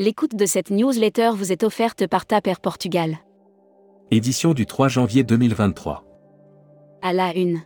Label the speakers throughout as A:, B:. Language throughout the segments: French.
A: L'écoute de cette newsletter vous est offerte par Taper Portugal.
B: Édition du 3 janvier 2023.
A: À la une.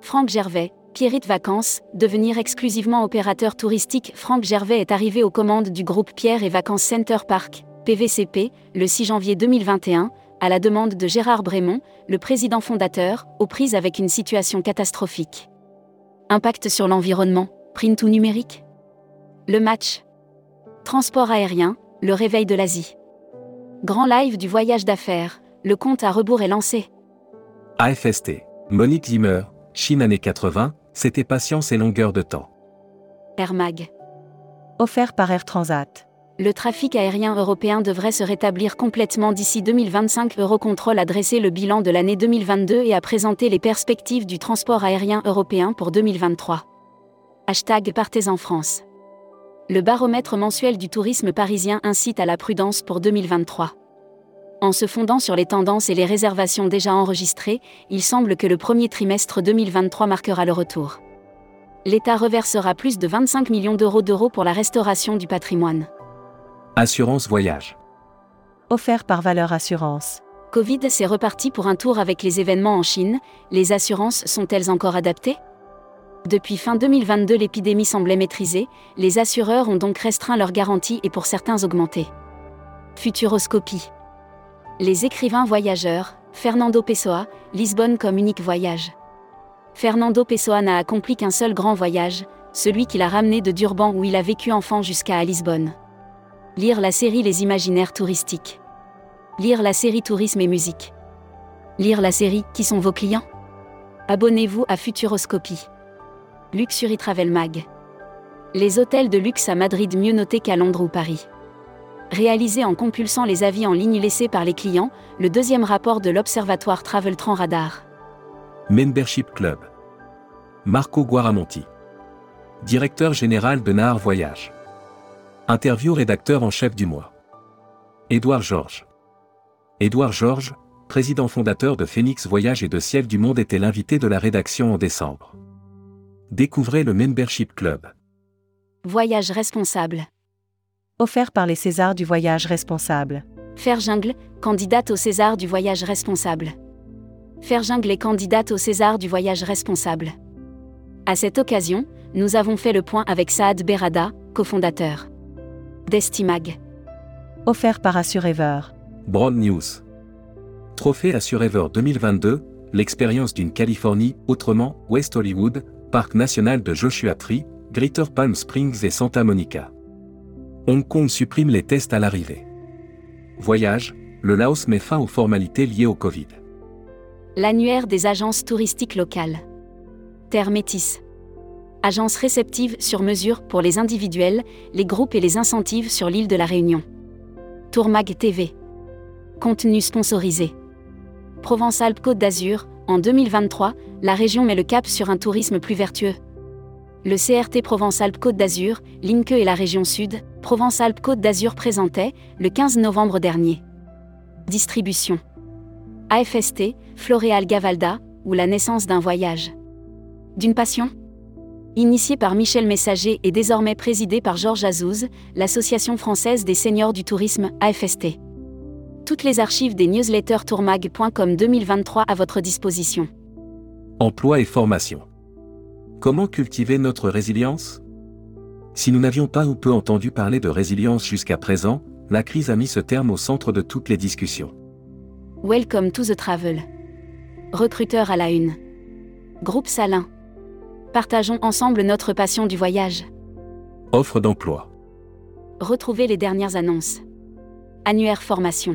A: Franck Gervais, Pierrite Vacances, devenir exclusivement opérateur touristique. Franck Gervais est arrivé aux commandes du groupe Pierre et Vacances Center Park, PVCP, le 6 janvier 2021, à la demande de Gérard Brémond, le président fondateur, aux prises avec une situation catastrophique. Impact sur l'environnement, print ou numérique Le match. Transport aérien, le réveil de l'Asie. Grand live du voyage d'affaires, le compte à rebours est lancé.
B: AFST. Monique Zimmer, Chine années 80, c'était patience et longueur de temps.
A: Air Mag.
C: Offert par Air Transat.
A: Le trafic aérien européen devrait se rétablir complètement d'ici 2025. Eurocontrol a dressé le bilan de l'année 2022 et a présenté les perspectives du transport aérien européen pour 2023. Hashtag Partez en France. Le baromètre mensuel du tourisme parisien incite à la prudence pour 2023. En se fondant sur les tendances et les réservations déjà enregistrées, il semble que le premier trimestre 2023 marquera le retour. L'État reversera plus de 25 millions d'euros d'euros pour la restauration du patrimoine.
B: Assurance voyage.
C: Offert par Valeur Assurance.
A: Covid, c'est reparti pour un tour avec les événements en Chine. Les assurances sont-elles encore adaptées? Depuis fin 2022, l'épidémie semblait maîtrisée, les assureurs ont donc restreint leurs garanties et pour certains augmenté. Futuroscopie. Les écrivains voyageurs, Fernando Pessoa, Lisbonne comme unique voyage. Fernando Pessoa n'a accompli qu'un seul grand voyage, celui qu'il a ramené de Durban où il a vécu enfant jusqu'à Lisbonne. Lire la série Les Imaginaires touristiques. Lire la série Tourisme et musique. Lire la série Qui sont vos clients? Abonnez-vous à Futuroscopie. Luxury Travel Mag. Les hôtels de luxe à Madrid mieux notés qu'à Londres ou Paris réalisé en compulsant les avis en ligne laissés par les clients, le deuxième rapport de l'Observatoire Traveltran Radar.
B: Membership Club. Marco Guaramonti. Directeur général de Nahar Voyage. Interview rédacteur en chef du mois. Édouard Georges. Édouard Georges, président fondateur de Phoenix Voyage et de Ciel du Monde était l'invité de la rédaction en décembre. Découvrez le Membership Club.
A: Voyage responsable
C: offert par les Césars du voyage responsable.
A: Faire Jungle, candidate au César du voyage responsable. Faire Jungle est candidate au César du voyage responsable. À cette occasion, nous avons fait le point avec Saad Berada, cofondateur d'Estimag.
C: Offert par Assurever.
B: Broad News. Trophée Assurever 2022, l'expérience d'une Californie, autrement, West Hollywood, Parc national de Joshua Tree, Greater Palm Springs et Santa Monica. Hong Kong supprime les tests à l'arrivée. Voyage, le Laos met fin aux formalités liées au Covid.
A: L'annuaire des agences touristiques locales. Terre Métis. Agence réceptive sur mesure pour les individuels, les groupes et les incentives sur l'île de la Réunion. Tourmag TV. Contenu sponsorisé. Provence-Alpes-Côte d'Azur, en 2023, la région met le cap sur un tourisme plus vertueux. Le CRT Provence-Alpes-Côte d'Azur, l'INCE et la région Sud, Provence-Alpes-Côte d'Azur présentait, le 15 novembre dernier. Distribution. AFST, Floréal Gavalda, ou la naissance d'un voyage. D'une passion Initié par Michel Messager et désormais présidé par Georges Azouz, l'Association française des seniors du tourisme, AFST. Toutes les archives des newsletters tourmag.com 2023 à votre disposition.
B: Emploi et formation. Comment cultiver notre résilience? Si nous n'avions pas ou peu entendu parler de résilience jusqu'à présent, la crise a mis ce terme au centre de toutes les discussions.
A: Welcome to the travel. Recruteur à la une. Groupe Salin. Partageons ensemble notre passion du voyage.
B: Offre d'emploi.
A: Retrouvez les dernières annonces. Annuaire formation.